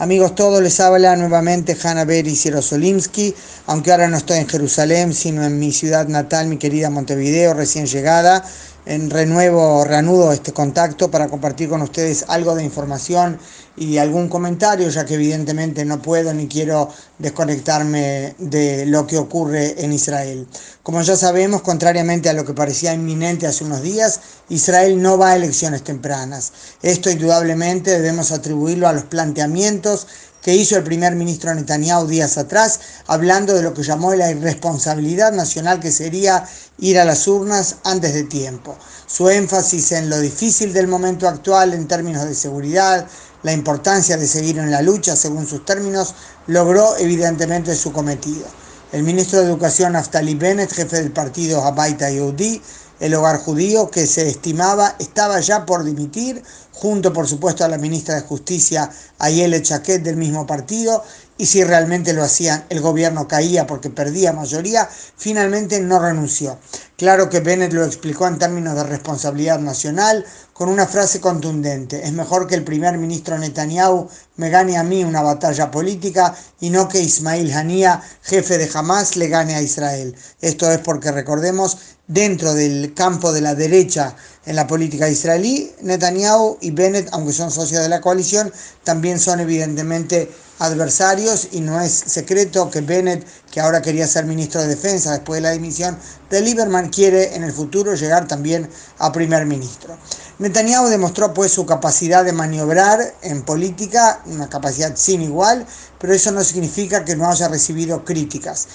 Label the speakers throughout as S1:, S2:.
S1: Amigos todos, les habla nuevamente Hanna Beri Sierosolimsky, aunque ahora no estoy en Jerusalén, sino en mi ciudad natal, mi querida Montevideo, recién llegada. En renuevo, reanudo este contacto para compartir con ustedes algo de información y algún comentario, ya que evidentemente no puedo ni quiero desconectarme de lo que ocurre en Israel. Como ya sabemos, contrariamente a lo que parecía inminente hace unos días, Israel no va a elecciones tempranas. Esto indudablemente debemos atribuirlo a los planteamientos que hizo el primer ministro Netanyahu días atrás, hablando de lo que llamó la irresponsabilidad nacional que sería ir a las urnas antes de tiempo. Su énfasis en lo difícil del momento actual en términos de seguridad, la importancia de seguir en la lucha según sus términos, logró evidentemente su cometido. El ministro de Educación Naftali Bennett, jefe del partido Habaita Yehudi, el hogar judío que se estimaba estaba ya por dimitir, junto por supuesto a la ministra de Justicia Ayele Chaquet del mismo partido, y si realmente lo hacían, el gobierno caía porque perdía mayoría, finalmente no renunció. Claro que Bennett lo explicó en términos de responsabilidad nacional con una frase contundente. Es mejor que el primer ministro Netanyahu me gane a mí una batalla política y no que Ismail Haniyeh, jefe de Hamas, le gane a Israel. Esto es porque recordemos, dentro del campo de la derecha en la política israelí, Netanyahu y Bennett, aunque son socios de la coalición, también son evidentemente adversarios y no es secreto que Bennett, que ahora quería ser ministro de Defensa después de la dimisión de Lieberman, quiere en el futuro llegar también a primer ministro. Netanyahu demostró pues su capacidad de maniobrar en política, una capacidad sin igual, pero eso no significa que no haya recibido críticas.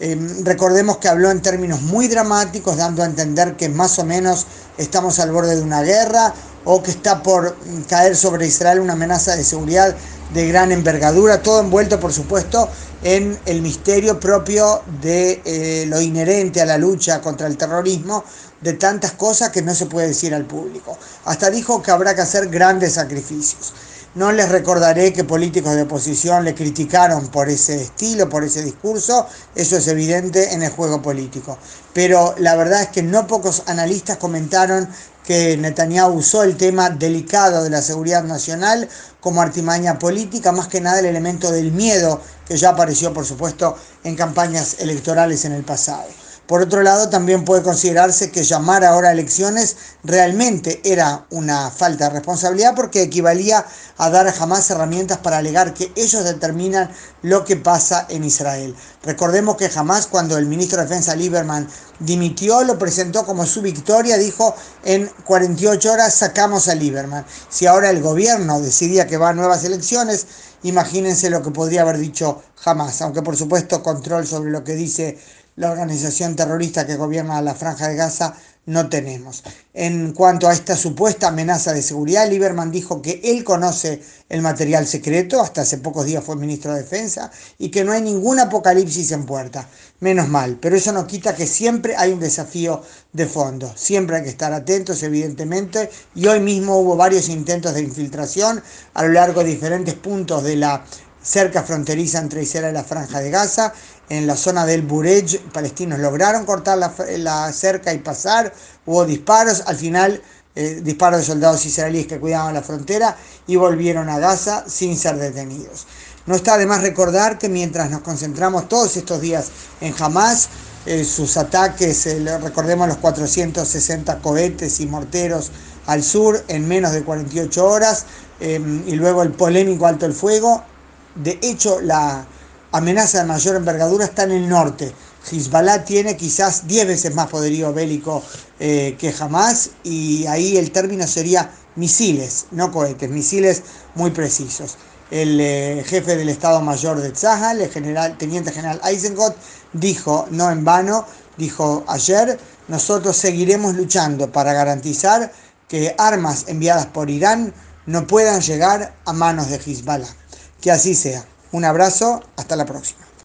S1: Em, recordemos que habló en términos muy dramáticos, dando a entender que más o menos estamos al borde de una guerra o que está por caer sobre Israel una amenaza de seguridad de gran envergadura, todo envuelto por supuesto en el misterio propio de eh, lo inherente a la lucha contra el terrorismo, de tantas cosas que no se puede decir al público. Hasta dijo que habrá que hacer grandes sacrificios. No les recordaré que políticos de oposición le criticaron por ese estilo, por ese discurso, eso es evidente en el juego político. Pero la verdad es que no pocos analistas comentaron que Netanyahu usó el tema delicado de la seguridad nacional como artimaña política, más que nada el elemento del miedo que ya apareció, por supuesto, en campañas electorales en el pasado. Por otro lado, también puede considerarse que llamar ahora a elecciones realmente era una falta de responsabilidad porque equivalía a dar jamás herramientas para alegar que ellos determinan lo que pasa en Israel. Recordemos que jamás cuando el ministro de Defensa Lieberman dimitió, lo presentó como su victoria, dijo en 48 horas sacamos a Lieberman. Si ahora el gobierno decidía que va a nuevas elecciones, imagínense lo que podría haber dicho jamás, aunque por supuesto control sobre lo que dice la organización terrorista que gobierna la franja de Gaza no tenemos. En cuanto a esta supuesta amenaza de seguridad, Lieberman dijo que él conoce el material secreto, hasta hace pocos días fue ministro de Defensa, y que no hay ningún apocalipsis en puerta. Menos mal, pero eso no quita que siempre hay un desafío de fondo. Siempre hay que estar atentos, evidentemente, y hoy mismo hubo varios intentos de infiltración a lo largo de diferentes puntos de la cerca fronteriza entre Israel y la Franja de Gaza. En la zona del Burej, palestinos lograron cortar la, cerca y pasar. Hubo disparos, al final eh, disparos de soldados israelíes que cuidaban la frontera y volvieron a Gaza sin ser detenidos. No está de más recordar que mientras nos concentramos todos estos días en Hamas, eh, sus ataques, eh, recordemos los 460 cohetes y morteros al sur en menos de 48 horas, y luego el polémico alto el fuego, de hecho, la amenaza de mayor envergadura está en el norte. Hezbollah tiene quizás 10 veces más poderío bélico eh, que jamás y ahí el término sería misiles, no cohetes, misiles muy precisos. El eh, jefe del Estado Mayor de Tzahal, el general, teniente general Eisengot, dijo, no en vano, dijo ayer, nosotros seguiremos luchando para garantizar que armas enviadas por Irán no puedan llegar a manos de Hezbollah. Que así sea. Un abrazo, hasta la próxima.